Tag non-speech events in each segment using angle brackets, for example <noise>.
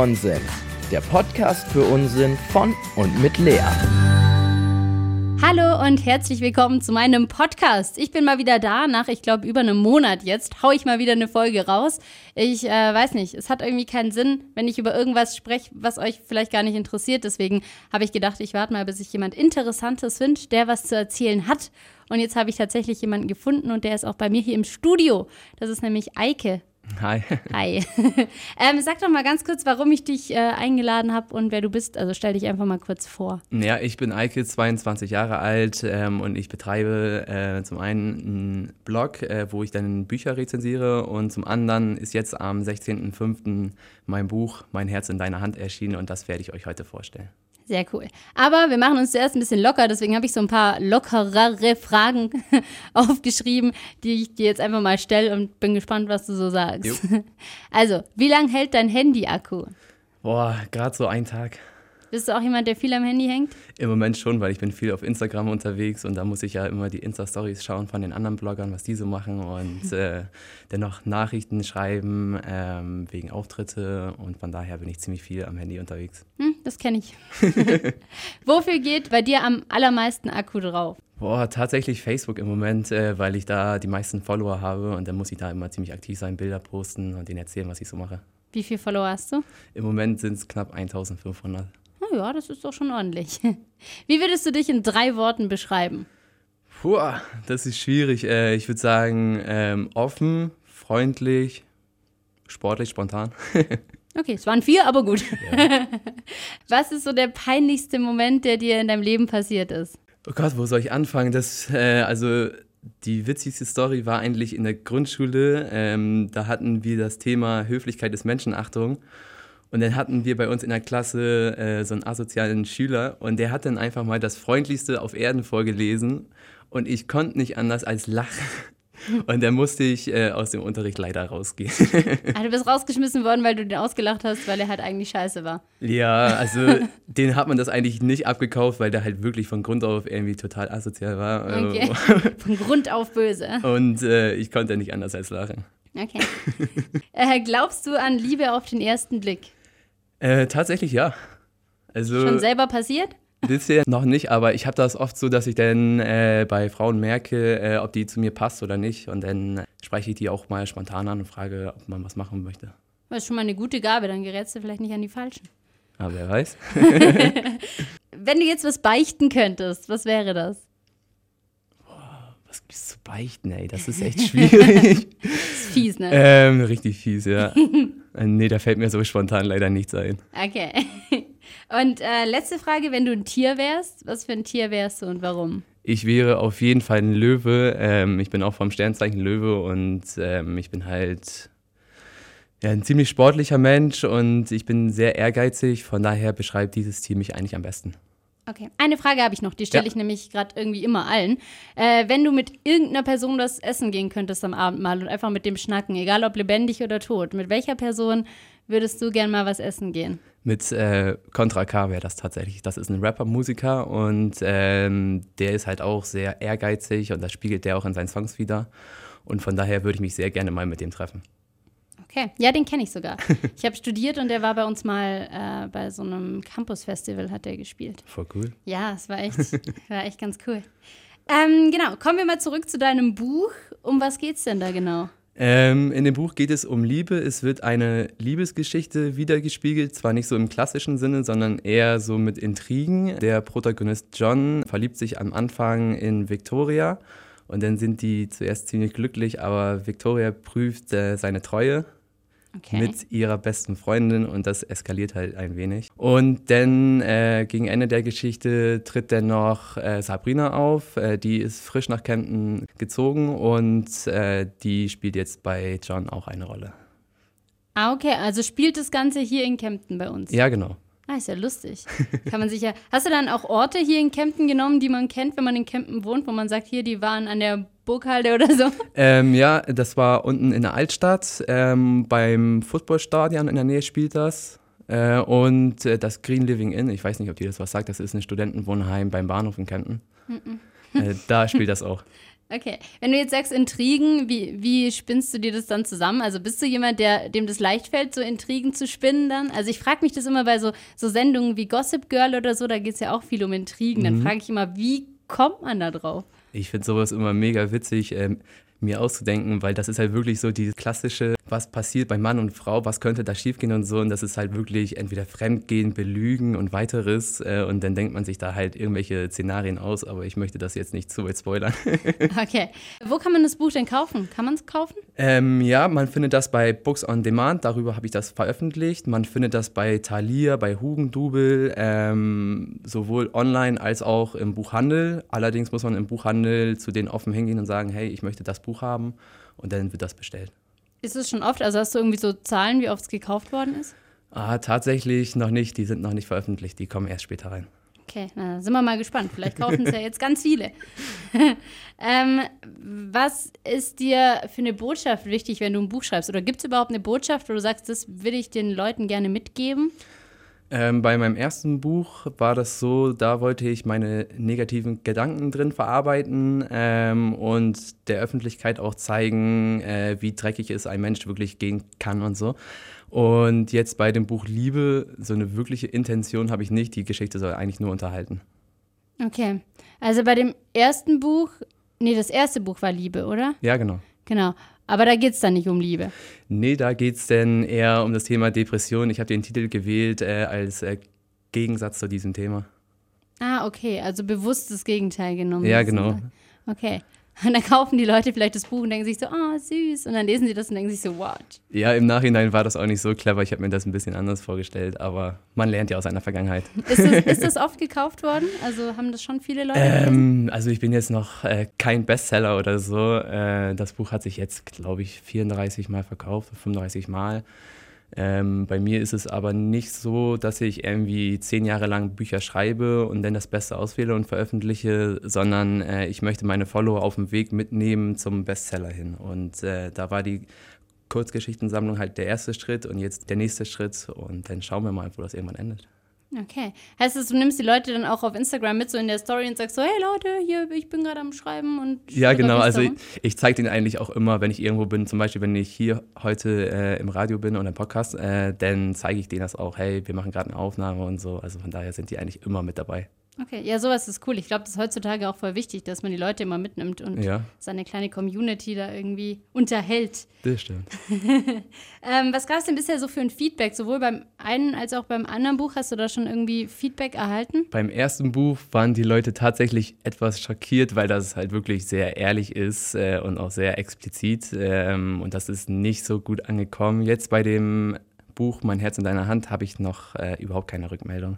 Nonsens, der Podcast für Unsinn von und mit Lea. Hallo und herzlich willkommen zu meinem Podcast. Ich bin mal wieder da. Nach, ich glaube, über einem Monat jetzt haue ich mal wieder eine Folge raus. Ich äh, weiß nicht, es hat irgendwie keinen Sinn, wenn ich über irgendwas spreche, was euch vielleicht gar nicht interessiert. Deswegen habe ich gedacht, ich warte mal, bis ich jemand Interessantes finde, der was zu erzählen hat. Und jetzt habe ich tatsächlich jemanden gefunden und der ist auch bei mir hier im Studio. Das ist nämlich Eike. Hi. Hi. <laughs> ähm, sag doch mal ganz kurz, warum ich dich äh, eingeladen habe und wer du bist. Also stell dich einfach mal kurz vor. Ja, ich bin Eike, 22 Jahre alt ähm, und ich betreibe äh, zum einen einen Blog, äh, wo ich dann Bücher rezensiere und zum anderen ist jetzt am 16.05. mein Buch Mein Herz in deiner Hand erschienen und das werde ich euch heute vorstellen. Sehr cool. Aber wir machen uns zuerst ein bisschen locker, deswegen habe ich so ein paar lockerere Fragen <laughs> aufgeschrieben, die ich dir jetzt einfach mal stelle und bin gespannt, was du so sagst. Jo. <laughs> Also, wie lange hält dein Handy-Akku? Boah, gerade so ein Tag. Bist du auch jemand, der viel am Handy hängt? Im Moment schon, weil ich bin viel auf Instagram unterwegs und da muss ich ja immer die Insta-Stories schauen von den anderen Bloggern, was die so machen und <laughs> äh, dennoch Nachrichten schreiben ähm, wegen Auftritte und von daher bin ich ziemlich viel am Handy unterwegs. Hm, das kenne ich. <laughs> <laughs> Wofür geht bei dir am allermeisten Akku drauf? Boah, tatsächlich Facebook im Moment, äh, weil ich da die meisten Follower habe und dann muss ich da immer ziemlich aktiv sein, Bilder posten und denen erzählen, was ich so mache. Wie viel Follower hast du? Im Moment sind es knapp 1500. Ja, das ist doch schon ordentlich. <laughs> Wie würdest du dich in drei Worten beschreiben? Puh, das ist schwierig. Äh, ich würde sagen, ähm, offen, freundlich, sportlich, spontan. <laughs> Okay, es waren vier, aber gut. <laughs> Was ist so der peinlichste Moment, der dir in deinem Leben passiert ist? Oh Gott, wo soll ich anfangen? Das, äh, also die witzigste Story war eigentlich in der Grundschule. Ähm, da hatten wir das Thema Höflichkeit ist Menschenachtung. Und dann hatten wir bei uns in der Klasse äh, so einen asozialen Schüler und der hat dann einfach mal das Freundlichste auf Erden vorgelesen und ich konnte nicht anders als lachen. <laughs> Und dann musste ich äh, aus dem Unterricht leider rausgehen. Ah, du bist <laughs> rausgeschmissen worden, weil du den ausgelacht hast, weil er halt eigentlich scheiße war. ja, also <laughs> den hat man das eigentlich nicht abgekauft, weil der halt wirklich von Grund auf irgendwie total asozial war. Okay. Von Grund auf böse. Und äh, ich konnte nicht anders als lachen. Okay. äh, glaubst du an Liebe auf den ersten Blick? Äh, tatsächlich ja. Also Schon selber passiert? bisher noch nicht, aber ich habe das oft so, dass ich dann äh, bei Frauen merke, äh, ob die zu mir passt oder nicht. Und dann spreche ich die auch mal spontan an und frage, ob man was machen möchte. Das ist schon mal eine gute Gabe, dann gerätst du vielleicht nicht an die Falschen. Aber wer weiß. <laughs> <laughs> Wenn du jetzt was beichten könntest, was wäre das? Zu beichten, ey? Das ist echt <laughs> schwierig. Das ist fies, ne? ähm, richtig fies, ja. <laughs> Nee, da fällt mir so spontan leider nichts ein. Okay. <laughs> Und äh, letzte Frage, wenn du ein Tier wärst, was für ein Tier wärst du und warum? Ich wäre auf jeden Fall ein Löwe. Ähm, ich bin auch vom Sternzeichen Löwe und ähm, ich bin halt ja, ein ziemlich sportlicher Mensch und ich bin sehr ehrgeizig. Von daher beschreibt dieses Tier mich eigentlich am besten. Okay. Eine Frage habe ich noch, die stelle Ja. ich nämlich gerade irgendwie immer allen. Äh, wenn du mit irgendeiner Person das essen gehen könntest am Abend mal und einfach mit dem schnacken, egal ob lebendig oder tot, mit welcher Person würdest du gern mal was essen gehen? Mit äh, Contra K wäre das tatsächlich. Das ist ein Rapper, Musiker und ähm, der ist halt auch sehr ehrgeizig und das spiegelt der auch in seinen Songs wieder. Und von daher würde ich mich sehr gerne mal mit dem treffen. Okay, ja, den kenne ich sogar. <laughs> Ich habe studiert und der war bei uns mal äh, bei so einem Campus-Festival, hat der gespielt. Voll cool. Ja, es war echt, <laughs> war echt ganz cool. Ähm, genau, kommen wir mal zurück zu deinem Buch. Um was geht's denn da genau? Ähm, in dem Buch geht es um Liebe. Es wird eine Liebesgeschichte wiedergespiegelt, zwar nicht so im klassischen Sinne, sondern eher so mit Intrigen. Der Protagonist John verliebt sich am Anfang in Victoria und dann sind die zuerst ziemlich glücklich, aber Victoria prüft äh, seine Treue Okay. mit ihrer besten Freundin und das eskaliert halt ein wenig. Und dann äh, gegen Ende der Geschichte tritt dann noch äh, Sabrina auf, äh, die ist frisch nach Kempten gezogen und äh, die spielt jetzt bei John auch eine Rolle. Ah, okay, also spielt das Ganze hier in Kempten bei uns. Ja, genau. Ah, ist ja lustig. Kann man sich ja. Hast du dann auch Orte hier in Kempten genommen, die man kennt, wenn man in Kempten wohnt, wo man sagt, hier, die waren an der Burghalde oder so? Ähm, ja, das war unten in der Altstadt, ähm, beim Footballstadion in der Nähe spielt das. Äh, und äh, das Green Living Inn, ich weiß nicht, ob dir das was sagt, das ist ein Studentenwohnheim beim Bahnhof in Kempten. äh, da spielt das auch. <laughs> Okay. Wenn du jetzt sagst Intrigen, wie, wie spinnst du dir das dann zusammen? Also bist du jemand, der, dem das leicht fällt, so Intrigen zu spinnen dann? Also ich frage mich das immer bei so, so Sendungen wie Gossip Girl oder so, da geht es ja auch viel um Intrigen. Dann Mhm. frage ich immer, wie kommt man da drauf? Ich finde sowas immer mega witzig, ähm, mir auszudenken, weil das ist halt wirklich so die klassische, was passiert bei Mann und Frau, was könnte da schiefgehen und so. Und das ist halt wirklich entweder Fremdgehen, Belügen und weiteres. Äh, und dann denkt man sich da halt irgendwelche Szenarien aus, aber ich möchte das jetzt nicht zu weit spoilern. <laughs> Okay. Wo kann man das Buch denn kaufen? Kann man es kaufen? Ähm, ja, man findet das bei Books on Demand, darüber habe ich das veröffentlicht. Man findet das bei Thalia, bei Hugendubel, ähm, sowohl online als auch im Buchhandel. Allerdings muss man im Buchhandel zu denen offen hingehen und sagen, hey, ich möchte das Buch haben und dann wird das bestellt. Ist es schon oft? Also hast du irgendwie so Zahlen, wie oft es gekauft worden ist? Ah, tatsächlich noch nicht, die sind noch nicht veröffentlicht, die kommen erst später rein. Okay, na, sind wir mal gespannt. Vielleicht kaufen es ja jetzt ganz viele. <laughs> ähm, was ist dir für eine Botschaft wichtig, wenn du ein Buch schreibst? Oder gibt es überhaupt eine Botschaft, wo du sagst, das will ich den Leuten gerne mitgeben? Ähm, bei meinem ersten Buch war das so, da wollte ich meine negativen Gedanken drin verarbeiten ähm, und der Öffentlichkeit auch zeigen, äh, wie dreckig es ein Mensch wirklich gehen kann und so. Und jetzt bei dem Buch Liebe, so eine wirkliche Intention habe ich nicht. Die Geschichte soll eigentlich nur unterhalten. Okay. Also bei dem ersten Buch, nee, das erste Buch war Liebe, oder? Ja, genau. Genau. Aber da geht es dann nicht um Liebe. Nee, da geht es denn eher um das Thema Depression. Ich habe den Titel gewählt äh, als äh, Gegensatz zu diesem Thema. Ah, okay. Also bewusst das Gegenteil genommen. Ja, genau. Okay. <laughs> Und dann kaufen die Leute vielleicht das Buch und denken sich so, ah, süß. Und dann lesen sie das und denken sich so, what? Ja, im Nachhinein war das auch nicht so clever. Ich habe mir das ein bisschen anders vorgestellt, aber man lernt ja aus seiner Vergangenheit. Ist das, <laughs> ist das oft gekauft worden? Also haben das schon viele Leute? Ähm, also ich bin jetzt noch äh, kein Bestseller oder so. Äh, das Buch hat sich jetzt, glaube ich, 34 Mal verkauft, 35 Mal. Ähm, bei mir ist es aber nicht so, dass ich irgendwie zehn Jahre lang Bücher schreibe und dann das Beste auswähle und veröffentliche, sondern äh, ich möchte meine Follower auf dem Weg mitnehmen zum Bestseller hin. Und äh, da war die Kurzgeschichtensammlung halt der erste Schritt und jetzt der nächste Schritt und dann schauen wir mal, wo das irgendwann endet. Okay. Heißt das, du nimmst die Leute dann auch auf Instagram mit so in der Story und sagst so, hey Leute, hier, ich bin gerade am Schreiben und Ja, genau. Also ich, ich zeige den eigentlich auch immer, wenn ich irgendwo bin. Zum Beispiel, wenn ich hier heute äh, im Radio bin oder im Podcast, äh, dann zeige ich denen das auch. Hey, wir machen gerade eine Aufnahme und so. Also von daher sind die eigentlich immer mit dabei. Okay, ja, sowas ist cool. Ich glaube, das ist heutzutage auch voll wichtig, dass man die Leute immer mitnimmt und Ja, seine kleine Community da irgendwie unterhält. das stimmt. <laughs> Ähm, was gab es denn bisher so für ein Feedback? Sowohl beim einen als auch beim anderen Buch? Hast du da schon irgendwie Feedback erhalten? Beim ersten Buch waren die Leute tatsächlich etwas schockiert, weil das halt wirklich sehr ehrlich ist äh, und auch sehr explizit. Ähm, und das ist nicht so gut angekommen. Jetzt bei dem Buch Mein Herz in deiner Hand habe ich noch äh, überhaupt keine Rückmeldung.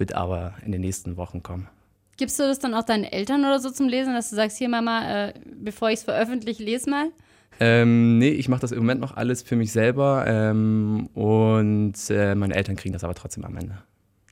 Wird aber in den nächsten Wochen kommen. Gibst du das dann auch deinen Eltern oder so zum Lesen, dass du sagst, hier Mama, äh, bevor ich es veröffentliche, les mal? Ähm, nee, ich mache das im Moment noch alles für mich selber ähm, und äh, meine Eltern kriegen das aber trotzdem am Ende.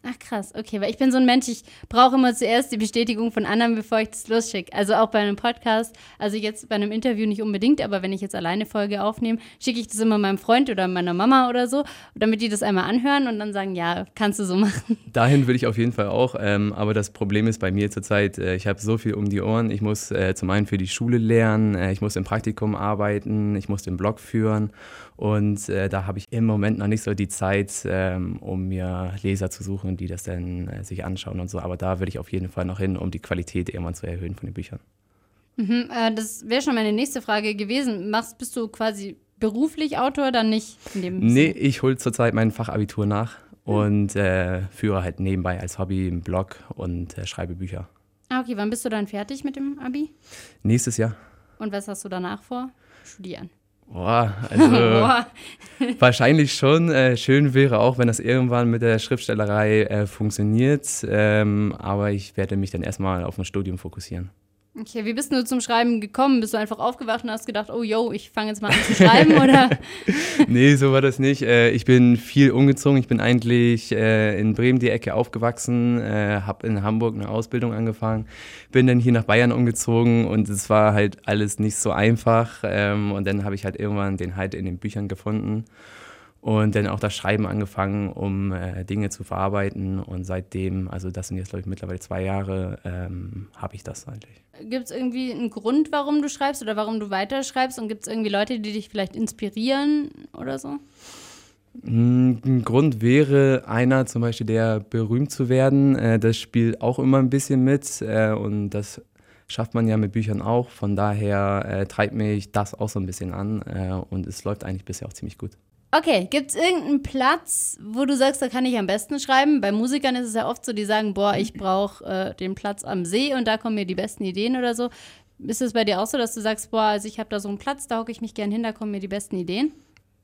Ach krass, okay, weil ich bin so ein Mensch, ich brauche immer zuerst die Bestätigung von anderen, bevor ich das losschicke. Also auch bei einem Podcast, also jetzt bei einem Interview nicht unbedingt, aber wenn ich jetzt alleine Folge aufnehme, schicke ich das immer meinem Freund oder meiner Mama oder so, damit die das einmal anhören und dann sagen, ja, kannst du so <laughs> machen. Dahin will ich auf jeden Fall auch, ähm, aber das Problem ist bei mir zurzeit, äh, ich habe so viel um die Ohren. Ich muss äh, zum einen für die Schule lernen, äh, ich muss im Praktikum arbeiten, ich muss den Blog führen und äh, da habe ich im Moment noch nicht so die Zeit, ähm, um mir Leser zu suchen, die das dann äh, sich anschauen und so. Aber da will ich auf jeden Fall noch hin, um die Qualität irgendwann zu erhöhen von den Büchern. Mhm, äh, das wäre schon meine nächste Frage gewesen. Machst, bist du quasi beruflich Autor, dann nicht in dem Nee, ich hole zurzeit mein Fachabitur nach und äh, führe halt nebenbei als Hobby einen Blog und äh, schreibe Bücher. Ah, okay, wann bist du dann fertig mit dem Abi? Nächstes Jahr. Und was hast du danach vor? Studieren. Boah, <laughs> also Boah. wahrscheinlich schon. Äh, schön wäre auch, wenn das irgendwann mit der Schriftstellerei äh, funktioniert. Ähm, aber ich werde mich dann erstmal auf ein Studium fokussieren. Okay, wie bist du zum Schreiben gekommen? Bist du einfach aufgewacht und hast gedacht, oh yo, ich fange jetzt mal an zu schreiben <laughs> oder? nee, so war das nicht. Äh, ich bin viel umgezogen. Ich bin eigentlich äh, in Bremen die Ecke aufgewachsen, äh, habe in Hamburg eine Ausbildung angefangen, bin dann hier nach Bayern umgezogen und es war halt alles nicht so einfach. Ähm, und dann habe ich halt irgendwann den Halt in den Büchern gefunden. Und dann auch das Schreiben angefangen, um äh, Dinge zu verarbeiten. Und seitdem, also das sind jetzt, glaube ich, mittlerweile zwei Jahre, ähm, habe ich das eigentlich. Gibt es irgendwie einen Grund, warum du schreibst oder warum du weiterschreibst? Und gibt es irgendwie Leute, die dich vielleicht inspirieren oder so? Hm, ein Grund wäre einer zum Beispiel, der berühmt zu werden. Äh, das spielt auch immer ein bisschen mit äh, und das schafft man ja mit Büchern auch. Von daher äh, treibt mich das auch so ein bisschen an und es läuft eigentlich bisher auch ziemlich gut. Okay, gibt es irgendeinen Platz, wo du sagst, da kann ich am besten schreiben? Bei Musikern ist es ja oft so, die sagen, boah, ich brauche äh, den Platz am See und da kommen mir die besten Ideen oder so. Ist es bei dir auch so, dass du sagst, boah, also ich habe da so einen Platz, da hocke ich mich gern hin, da kommen mir die besten Ideen?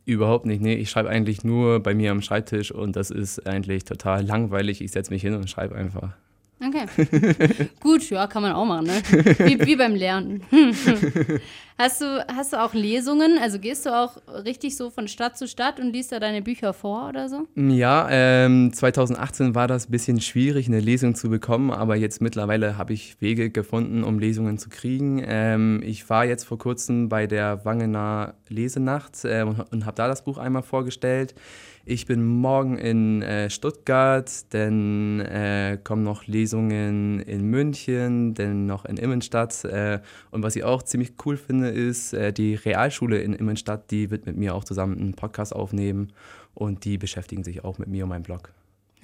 Überhaupt nicht, nee. Ich schreibe eigentlich nur bei mir am Schreibtisch und das ist eigentlich total langweilig. Ich setze mich hin und schreibe einfach. Okay. <laughs> Gut, ja, kann man auch machen, ne? Wie, wie beim Lernen. <laughs> hast, du, hast du auch Lesungen? Also gehst du auch richtig so von Stadt zu Stadt und liest da deine Bücher vor oder so? Ja, ähm, 2018 war das ein bisschen schwierig, eine Lesung zu bekommen, aber jetzt mittlerweile habe ich Wege gefunden, um Lesungen zu kriegen. Ähm, ich war jetzt vor kurzem bei der Wangener Lesenacht äh, und, und habe da das Buch einmal vorgestellt. Ich bin morgen in äh, Stuttgart, dann äh, kommen noch Lesungen in München, dann noch in Immenstadt. Äh, und was ich auch ziemlich cool finde, ist, äh, die Realschule in Immenstadt, die wird mit mir auch zusammen einen Podcast aufnehmen und die beschäftigen sich auch mit mir und meinem Blog.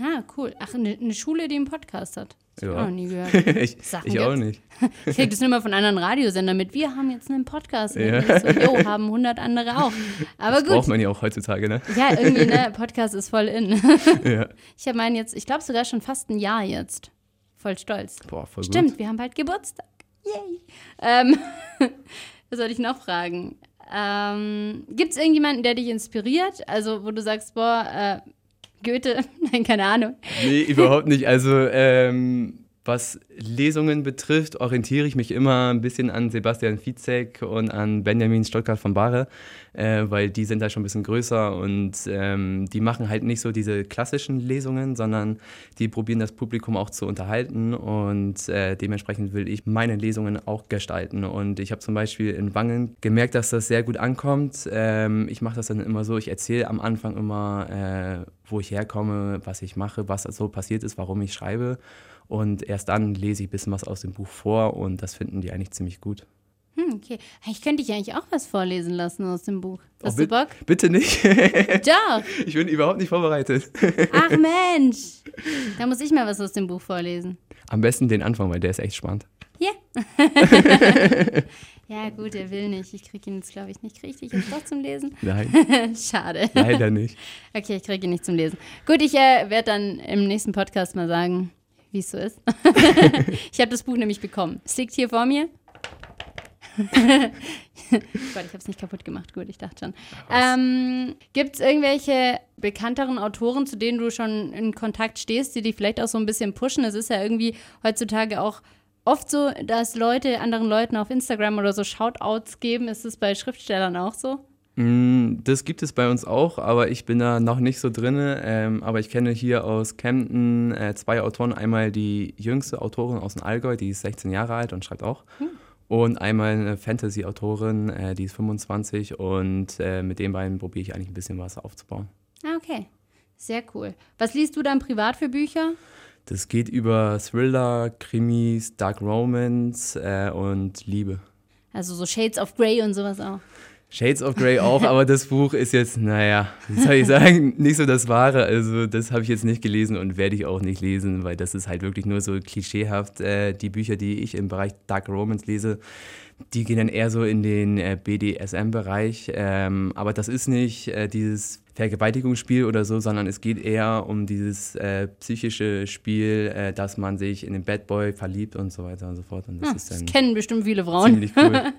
Ah, cool. Ach, eine, eine Schule, die einen Podcast hat. Das ja. ich auch noch nie gehört. <laughs> ich ich auch nicht. <laughs> Ich kriege das nur mal von anderen Radiosendern mit. Wir haben jetzt einen Podcast. Ja. So, jo, haben 100 andere auch. Aber das gut. braucht man ja auch heutzutage, ne? Ja, irgendwie, ne? <laughs> Podcast ist voll in. ja. Ich habe meinen jetzt, ich glaube sogar schon fast ein Jahr jetzt. Voll stolz. Boah, voll Stimmt, gut. wir haben bald Geburtstag. Yay. Ähm, was soll ich noch fragen? Ähm, Gibt es irgendjemanden, der dich inspiriert? Also, wo du sagst, boah, äh, Goethe? <laughs> Nein, keine Ahnung. Nee, überhaupt nicht. Also, ähm, was Lesungen betrifft, orientiere ich mich immer ein bisschen an Sebastian Fizek und an Benjamin Stuttgart von Bahre, äh, weil die sind da schon ein bisschen größer und ähm, die machen halt nicht so diese klassischen Lesungen, sondern die probieren das Publikum auch zu unterhalten und äh, dementsprechend will ich meine Lesungen auch gestalten. Und ich habe zum Beispiel in Wangen gemerkt, dass das sehr gut ankommt. Ähm, ich mache das dann immer so, ich erzähle am Anfang immer, äh, wo ich herkomme, was ich mache, was so passiert ist, warum ich schreibe. Und erst dann lese ich ein bisschen was aus dem Buch vor und das finden die eigentlich ziemlich gut. Hm, okay. Ich könnte dich eigentlich auch was vorlesen lassen aus dem Buch. Hast oh, du Bock? Bitte nicht. <laughs> Doch. Ich bin überhaupt nicht vorbereitet. Ach <laughs> Mensch. Da muss ich mal was aus dem Buch vorlesen. Am besten den Anfang, weil der ist echt spannend. Ja. <laughs> ja, gut, er will nicht. Ich kriege ihn jetzt, glaube ich, nicht. Dich jetzt doch zum Lesen? Nein. Schade. Leider nicht. Okay, ich kriege ihn nicht zum Lesen. Gut, ich äh, werde dann im nächsten Podcast mal sagen, wie es so ist. <laughs> ich habe das Buch nämlich bekommen. Es liegt hier vor mir. <laughs> Gott, ich habe es nicht kaputt gemacht. Gut, ich dachte schon. Ähm, Gibt es irgendwelche bekannteren Autoren, zu denen du schon in Kontakt stehst, die dich vielleicht auch so ein bisschen pushen? Es ist ja irgendwie heutzutage auch oft so, dass Leute anderen Leuten auf Instagram oder so Shoutouts geben. Ist es bei Schriftstellern auch so? Mm, Das gibt es bei uns auch, aber ich bin da noch nicht so drin. Ähm, aber ich kenne hier aus Kempten äh, zwei Autoren. Einmal die jüngste Autorin aus dem Allgäu, die ist 16 Jahre alt und schreibt auch. Hm. Und einmal eine Fantasy-Autorin, äh, die ist 25 und äh, mit den beiden probiere ich eigentlich ein bisschen was aufzubauen. Ah, okay. Sehr cool. Was liest du dann privat für Bücher? Das geht über Thriller, Krimis, Dark Romance äh, und Liebe. Also so Shades of Grey und sowas auch. Shades of Grey auch, aber das Buch ist jetzt, naja, wie soll ich sagen, nicht so das Wahre. Also das habe ich jetzt nicht gelesen und werde ich auch nicht lesen, weil das ist halt wirklich nur so klischeehaft. Äh, die Bücher, die ich im Bereich Dark Romance lese, die gehen dann eher so in den äh, BDSM-Bereich. Ähm, aber das ist nicht äh, dieses Vergewaltigungsspiel oder so, sondern es geht eher um dieses äh, psychische Spiel, äh, dass man sich in den Bad Boy verliebt und so weiter und so fort. Und das ist das kennen bestimmt viele Frauen. cool.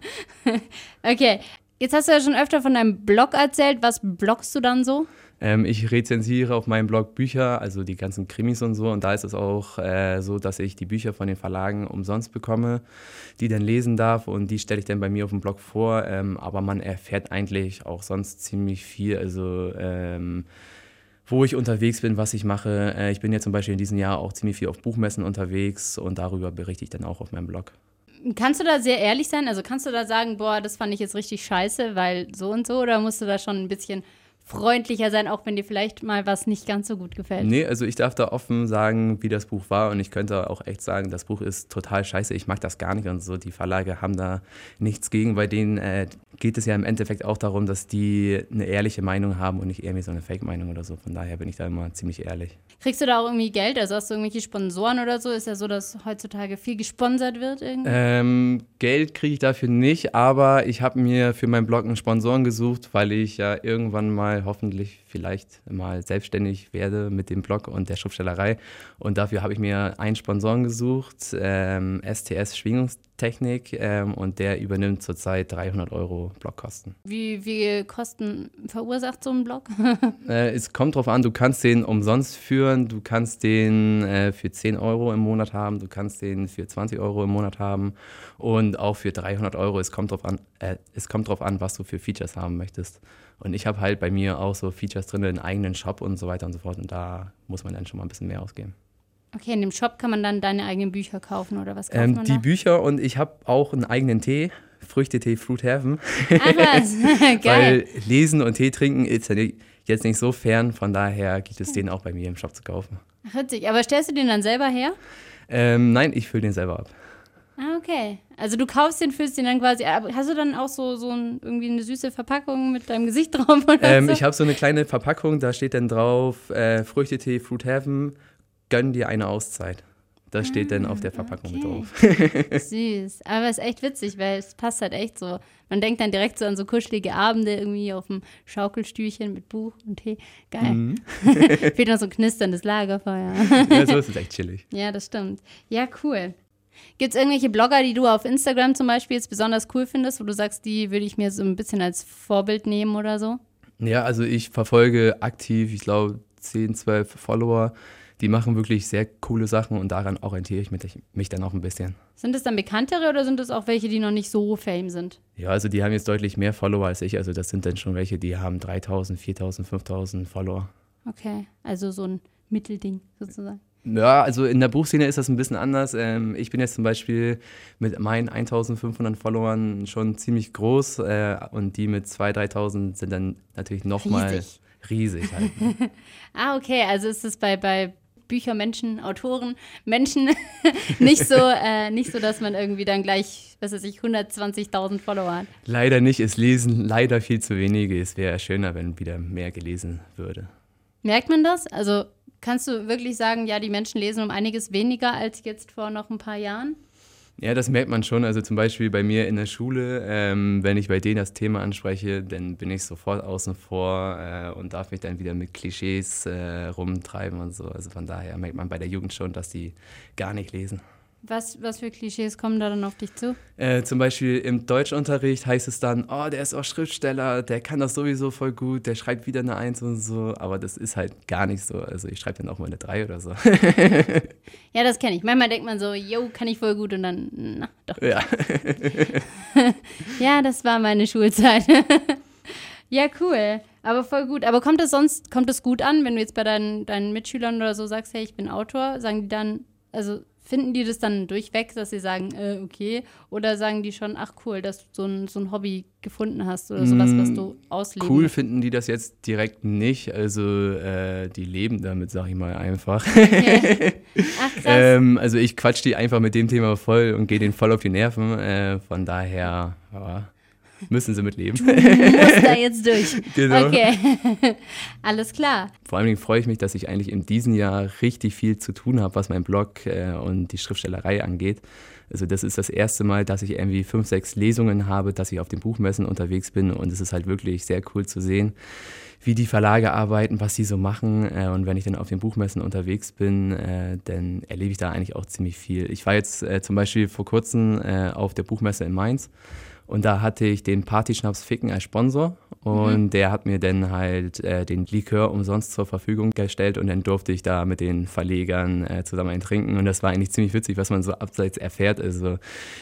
<laughs> Okay, jetzt hast du ja schon öfter von deinem Blog erzählt. Was bloggst du dann so? Ähm, ich rezensiere auf meinem Blog Bücher, also die ganzen Krimis und so. Und da ist es auch äh, so, dass ich die Bücher von den Verlagen umsonst bekomme, die dann lesen darf. Und die stelle ich dann bei mir auf dem Blog vor. Ähm, aber man erfährt eigentlich auch sonst ziemlich viel. Also ähm, wo ich unterwegs bin, was ich mache. Äh, ich bin ja zum Beispiel in diesem Jahr auch ziemlich viel auf Buchmessen unterwegs und darüber berichte ich dann auch auf meinem Blog. Kannst du da sehr ehrlich sein? Also kannst du da sagen, boah, das fand ich jetzt richtig scheiße, weil so und so? Oder musst du da schon ein bisschen freundlicher sein, auch wenn dir vielleicht mal was nicht ganz so gut gefällt. Nee, also ich darf da offen sagen, wie das Buch war und ich könnte auch echt sagen, das Buch ist total scheiße, ich mag das gar nicht und so. Die Verlage haben da nichts gegen, bei denen äh, geht es ja im Endeffekt auch darum, dass die eine ehrliche Meinung haben und nicht irgendwie so eine Fake-Meinung oder so. Von daher bin ich da immer ziemlich ehrlich. Kriegst du da auch irgendwie Geld? Also hast du irgendwelche Sponsoren oder so? Ist ja so, dass heutzutage viel gesponsert wird irgendwie. Ähm, Geld kriege ich dafür nicht, aber ich habe mir für meinen Blog einen Sponsoren gesucht, weil ich ja irgendwann mal hoffentlich vielleicht mal selbstständig werde mit dem Blog und der Schriftstellerei. Und dafür habe ich mir einen Sponsoren gesucht, ähm, STS Schwingungstechnik, ähm, und der übernimmt zurzeit 300 Euro Blogkosten. Wie viel Kosten verursacht so ein Blog? <laughs> äh, es kommt drauf an, du kannst den umsonst führen, du kannst den äh, für 10 Euro im Monat haben, du kannst den für 20 Euro im Monat haben und auch für 300 Euro. Es kommt drauf an, äh, es kommt drauf an, was du für Features haben möchtest. Und ich habe halt bei mir auch so Features drin, einen eigenen Shop und so weiter und so fort. Und da muss man dann schon mal ein bisschen mehr ausgeben. Okay, in dem Shop kann man dann deine eigenen Bücher kaufen oder was kauft Ähm, man die da? Bücher und ich habe auch einen eigenen Tee, Früchtetee Fruit Heaven. Ach was, <laughs> geil. Weil Lesen und Tee trinken ist ja nicht, jetzt nicht so fern, von daher gibt es den auch bei mir im Shop zu kaufen. Ach, witzig. Aber stellst du den dann selber her? Ähm, nein, ich fülle den selber ab. Ah, okay. Also du kaufst den, füllst den dann quasi. Aber hast du dann auch so, so ein, irgendwie eine süße Verpackung mit deinem Gesicht drauf oder Ähm, so? ich habe so eine kleine Verpackung, da steht dann drauf, äh, Früchtetee Fruit Heaven, gönn dir eine Auszeit. Das steht dann auf der Verpackung mit drauf. <laughs> Süß. Aber es ist echt witzig, weil es passt halt echt so. Man denkt dann direkt so an so kuschelige Abende irgendwie auf dem Schaukelstühlchen mit Buch und Tee. Geil. Mhm. <laughs> Fehlt noch so ein knisterndes Lagerfeuer. ja, so ist es echt chillig. ja, das stimmt. Ja, cool. Gibt es irgendwelche Blogger, die du auf Instagram zum Beispiel jetzt besonders cool findest, wo du sagst, die würde ich mir so ein bisschen als Vorbild nehmen oder so? Ja, also ich verfolge aktiv, ich glaube, 10, 12 Follower. Die machen wirklich sehr coole Sachen und daran orientiere ich mich, mich dann auch ein bisschen. Sind es dann bekanntere oder sind es auch welche, die noch nicht so fame sind? Ja, also die haben jetzt deutlich mehr Follower als ich. Also das sind dann schon welche, die haben 3000, 4000, 5000 Follower. Okay, also so ein Mittelding sozusagen. Ja, also in der Buchszene ist das ein bisschen anders. Ähm, ich bin jetzt zum Beispiel mit meinen 1500 Followern schon ziemlich groß äh, und die mit 2.000, 3.000 sind dann natürlich nochmal Riesig. riesig. Halt. <laughs> Ah, okay, also ist es bei, bei Bücher, Menschen, Autoren, Menschen <laughs> nicht so, äh, nicht so, dass man irgendwie dann gleich, was weiß ich, 120.000 Follower hat. leider nicht, es lesen leider viel zu wenige. Es wäre schöner, wenn wieder mehr gelesen würde. Merkt man das? Also kannst du wirklich sagen, ja, die Menschen lesen um einiges weniger als jetzt vor noch ein paar Jahren? Ja, das merkt man schon. Also zum Beispiel bei mir in der Schule, ähm, wenn ich bei denen das Thema anspreche, dann bin ich sofort außen vor äh, und darf mich dann wieder mit Klischees äh, rumtreiben und so. Also von daher merkt man bei der Jugend schon, dass die gar nicht lesen. Was, was für Klischees kommen da dann auf dich zu? Äh, zum Beispiel im Deutschunterricht heißt es dann, oh, der ist auch Schriftsteller, der kann das sowieso voll gut, der schreibt wieder eine Eins und so. Aber das ist halt gar nicht so. Also ich schreibe dann auch mal eine Drei oder so. <laughs> Ja, das kenne ich. Manchmal denkt man so, yo, kann ich voll gut und dann, na, doch. ja. <laughs> Ja, das war meine Schulzeit. <laughs> ja, cool. Aber voll gut. Aber kommt es sonst, kommt es gut an, wenn du jetzt bei deinen, deinen Mitschülern oder so sagst, hey, ich bin Autor? Sagen die dann, also finden die das dann durchweg, dass sie sagen, äh, okay? Oder sagen die schon, ach cool, dass du so ein, so ein Hobby gefunden hast oder sowas, was du ausleben Cool finden die das jetzt direkt nicht. Also äh, die leben damit, sag ich mal einfach. Okay. <laughs> Ach krass. ähm, also ich quatsch die einfach mit dem Thema voll und gehe denen voll auf die Nerven. Äh, von daher ja, müssen sie mitleben. Du musst da jetzt durch. <laughs> Genau. Okay. <laughs> Alles klar. Vor allen Dingen freue ich mich, dass ich eigentlich in diesem Jahr richtig viel zu tun habe, was mein Blog äh, und die Schriftstellerei angeht. Also das ist das erste Mal, dass ich irgendwie fünf, sechs Lesungen habe, dass ich auf den Buchmessen unterwegs bin und es ist halt wirklich sehr cool zu sehen, wie die Verlage arbeiten, was sie so machen. Äh, und wenn ich dann auf den Buchmessen unterwegs bin, äh, dann erlebe ich da eigentlich auch ziemlich viel. Ich war jetzt zum Beispiel vor kurzem auf der Buchmesse in Mainz und da hatte ich den Partyschnaps Ficken als Sponsor. Und der hat mir dann halt äh, den Likör umsonst zur Verfügung gestellt. Und dann durfte ich da mit den Verlegern äh, zusammen einen trinken. Und das war eigentlich ziemlich witzig, was man so abseits erfährt. Also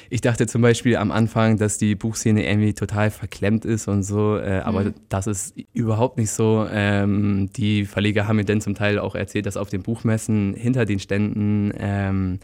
ich dachte zum Beispiel am Anfang, dass die Buchszene irgendwie total verklemmt ist und so, äh, aber das ist überhaupt nicht so. Ähm, die Verleger haben mir dann zum Teil auch erzählt, dass auf den Buchmessen hinter den Ständen ähm,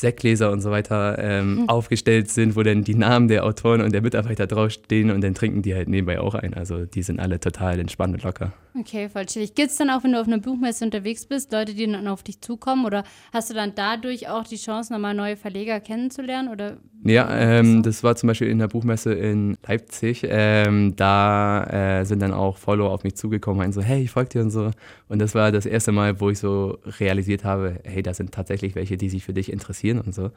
Sektgläser und so weiter ähm, aufgestellt sind, wo dann die Namen der Autoren und der Mitarbeiter draufstehen und dann trinken die halt nebenbei auch ein. Also die sind alle total entspannt und locker. Okay, voll chillig. Gibt es dann auch, wenn du auf einer Buchmesse unterwegs bist, Leute, die dann auf dich zukommen? Oder hast du dann dadurch auch die Chance, nochmal neue Verleger kennenzulernen? Oder Ja, ähm, das war zum Beispiel in der Buchmesse in Leipzig. Ähm, da äh, sind dann auch Follower auf mich zugekommen, meinen so, hey, ich folge dir und so. Und das war das erste Mal, wo ich so realisiert habe, hey, da sind tatsächlich welche, die sich für dich interessieren und so.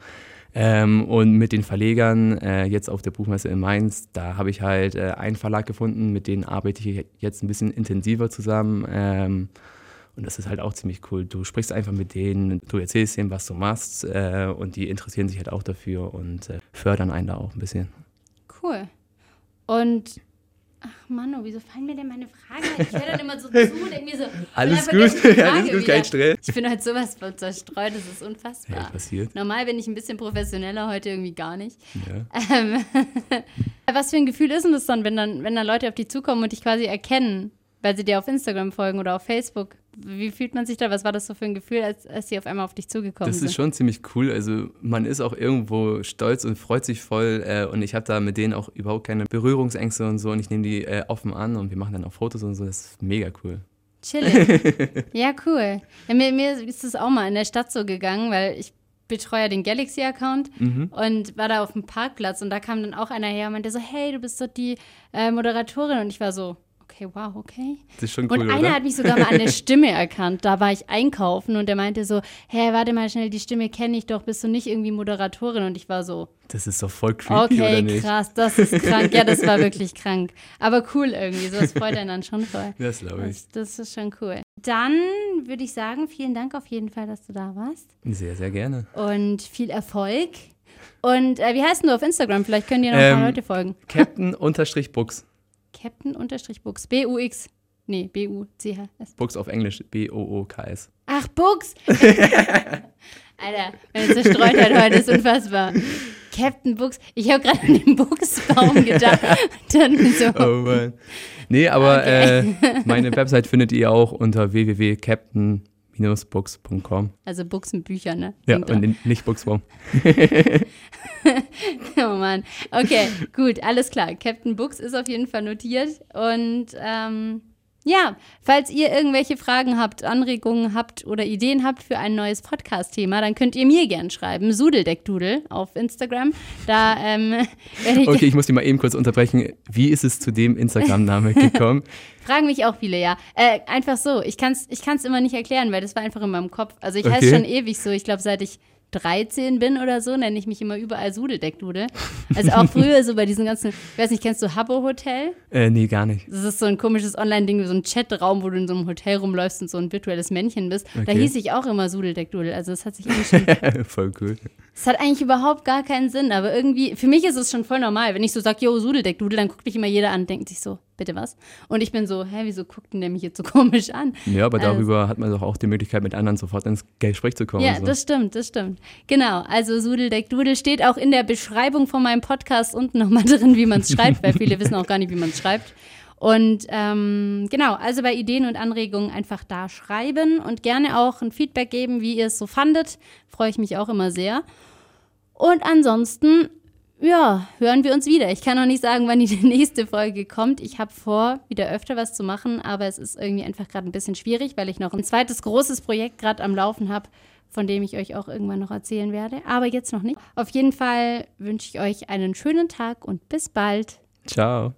Ähm, und mit den Verlegern äh, jetzt auf der Buchmesse in Mainz, da habe ich halt äh, einen Verlag gefunden, mit denen arbeite ich jetzt ein bisschen intensiver zusammen. Ähm, und das ist halt auch ziemlich cool. Du sprichst einfach mit denen, du erzählst denen, was du machst äh, und die interessieren sich halt auch dafür und äh, fördern einen da auch ein bisschen. Cool. Und, ach Mano, wieso fallen mir denn meine Fragen? Ich höre dann immer so zu und denke mir so, <laughs> Alles gut, <laughs> alles gut, kein Stress. Ich bin heute sowas von zerstreut, das ist unfassbar. Ja, passiert. Normal bin ich ein bisschen professioneller, heute irgendwie gar nicht. Ja. Ähm, <laughs> was für ein Gefühl ist denn das dann, wenn dann, wenn dann Leute auf dich zukommen und dich quasi erkennen, weil sie dir auf Instagram folgen oder auf Facebook? Wie fühlt man sich da? Was war das so für ein Gefühl, als, als sie auf einmal auf dich zugekommen Das sind? ist schon ziemlich cool. Also man ist auch irgendwo stolz und freut sich voll. Äh, und ich habe da mit denen auch überhaupt keine Berührungsängste und so. Und ich nehme die äh, offen an und wir machen dann auch Fotos und so. Das ist mega cool. Chillig. <laughs> ja, cool. Ja, mir, mir ist es auch mal in der Stadt so gegangen, weil ich betreue ja den Galaxy-Account und war da auf dem Parkplatz und da kam dann auch einer her und meinte so, hey, du bist doch die äh, Moderatorin und ich war so, okay, wow, okay. Das ist schon cool, Und einer oder? hat mich sogar mal an der Stimme erkannt. Da war ich einkaufen und der meinte so, hey, warte mal schnell, die Stimme kenne ich doch, bist du nicht irgendwie Moderatorin? Und ich war so, Das ist doch voll creepy, oder okay, nicht? krass, das ist krank. Ja, das war wirklich krank. Aber cool irgendwie, sowas freut einen dann schon voll. <laughs> Das glaube ich. Das, das ist schon cool. Dann würde ich sagen, vielen Dank auf jeden Fall, dass du da warst. Sehr, sehr gerne. Und viel Erfolg. Und äh, wie heißt denn du auf Instagram? Vielleicht können dir noch ein paar Ähm, Leute folgen. Captain-Books. Captain-Bux. B-U-X. Nee, B-U-C-H-S. Books auf Englisch. B-O-O-K-S. Ach, Bux! <laughs> Alter, meine Zerstreutheit heute ist unfassbar. Captain Bux. Ich habe gerade an den Buchsbaum gedacht. <laughs> Dann so. Oh Mann. Nee, aber Okay. äh, meine Website findet ihr auch unter www.captain-books.com. Also Büchern, ne? Ja, und in- nicht Booksbaum. <laughs> Oh Mann. Okay, gut, alles klar. Captain Books ist auf jeden Fall notiert. Und ähm, ja, falls ihr irgendwelche Fragen habt, Anregungen habt oder Ideen habt für ein neues Podcast-Thema, dann könnt ihr mir gern schreiben. Sudeldeckdudel auf Instagram. Da ähm, <laughs> werde ich Okay, ich muss dich mal eben kurz unterbrechen. Wie ist es zu dem Instagram-Name <laughs> gekommen? Fragen mich auch viele, ja. Äh, einfach so. Ich kann es ich kann's immer nicht erklären, weil das war einfach in meinem Kopf. Also ich heiße Okay. schon ewig so. Ich glaube, seit ich 13 bin oder so, nenne ich mich immer überall Sudeldeckdudel. Also auch früher so bei diesen ganzen, ich weiß nicht, kennst du Habbo Hotel? äh, nee, gar nicht. Das ist so ein komisches Online-Ding, so ein Chatraum, wo du in so einem Hotel rumläufst und so ein virtuelles Männchen bist. Da Okay. hieß ich auch immer Sudeldeckdudel. Also das hat sich irgendwie <laughs> Voll cool. es hat eigentlich überhaupt gar keinen Sinn, aber irgendwie, für mich ist es schon voll normal. Wenn ich so sage, yo, Sudeldeckdudel, dann guckt mich immer jeder an und denkt sich so, bitte was? Und ich bin so, hä, wieso guckt denn der mich jetzt so <laughs> komisch an? Ja, aber Also- darüber hat man doch auch die Möglichkeit, mit anderen sofort ins Gespräch zu kommen. Ja, so. das stimmt, das stimmt. Genau, also Sudeldeckdudel steht auch in der Beschreibung von meinem Podcast unten nochmal <laughs> drin, wie man es schreibt, weil viele wissen auch gar nicht, wie man es schreibt. Und ähm, genau, also bei Ideen und Anregungen einfach da schreiben und gerne auch ein Feedback geben, wie ihr es so fandet. Freue ich mich auch immer sehr. Und ansonsten, ja, hören wir uns wieder. Ich kann noch nicht sagen, wann die <laughs> nächste Folge kommt. Ich habe vor, wieder öfter was zu machen, aber es ist irgendwie einfach gerade ein bisschen schwierig, weil ich noch ein zweites großes Projekt gerade am Laufen habe, von dem ich euch auch irgendwann noch erzählen werde. Aber jetzt noch nicht. Auf jeden Fall wünsche ich euch einen schönen Tag und bis bald. Ciao.